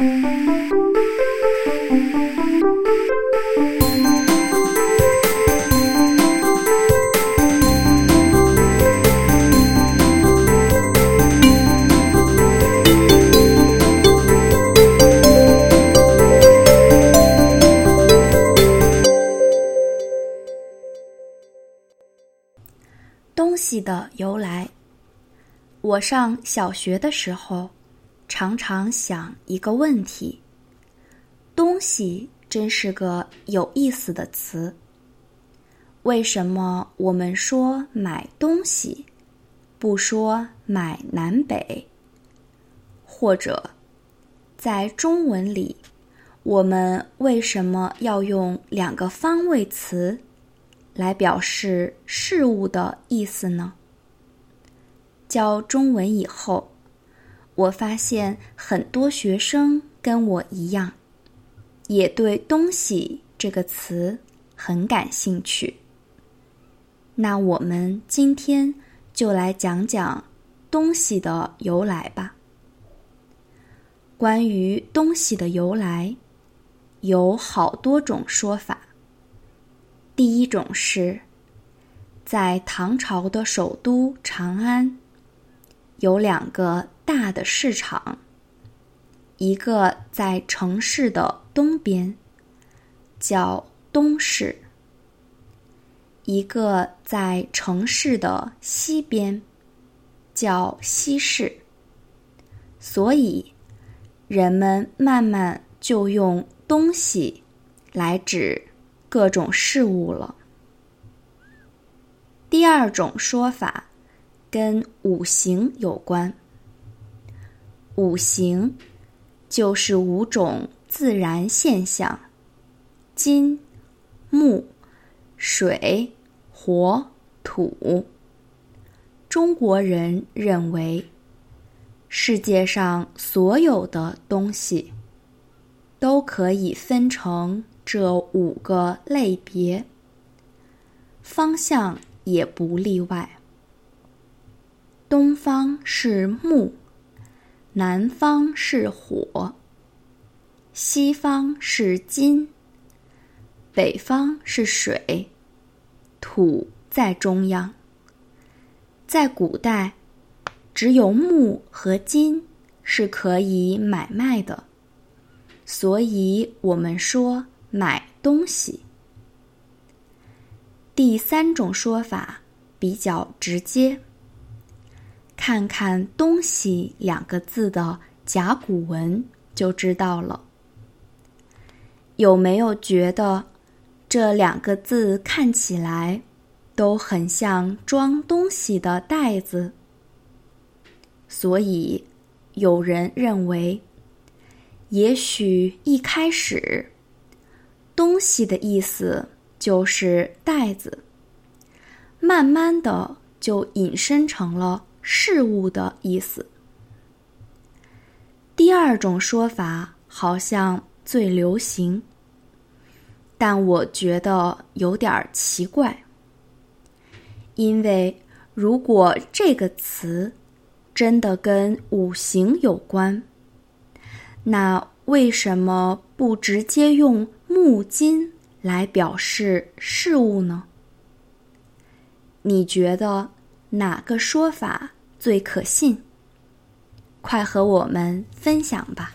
东西的由来。我上小学的时候，常常想一个问题：东西真是个有意思的词。为什么我们说买东西，不说买南北？或者，在中文里，我们为什么要用两个方位词？来表示事物的意思呢？教中文以后，我发现很多学生跟我一样，也对“东西”这个词很感兴趣。那我们今天就来讲讲“东西”的由来吧。关于“东西”的由来，有好多种说法。第一种是，在唐朝的首都长安，有两个大的市场，一个在城市的东边，叫东市；一个在城市的西边，叫西市。所以，人们慢慢就用“东西”来指。各种事物了。第二种说法跟五行有关。五行就是五种自然现象：金、木、水、火、土。中国人认为，世界上所有的东西都可以分成。这五个类别，方向也不例外。东方是木，南方是火，西方是金，北方是水，土在中央。在古代，只有木和金是可以买卖的，所以我们说。买东西。第三种说法比较直接，看看“东西”两个字的甲骨文就知道了。有没有觉得这两个字看起来都很像装东西的袋子？所以有人认为，也许一开始。东西的意思就是袋子，慢慢的就引申成了事物的意思。第二种说法好像最流行，但我觉得有点奇怪，因为如果这个词真的跟五行有关，那为什么不直接用？木金来表示事物呢？你觉得哪个说法最可信？快和我们分享吧。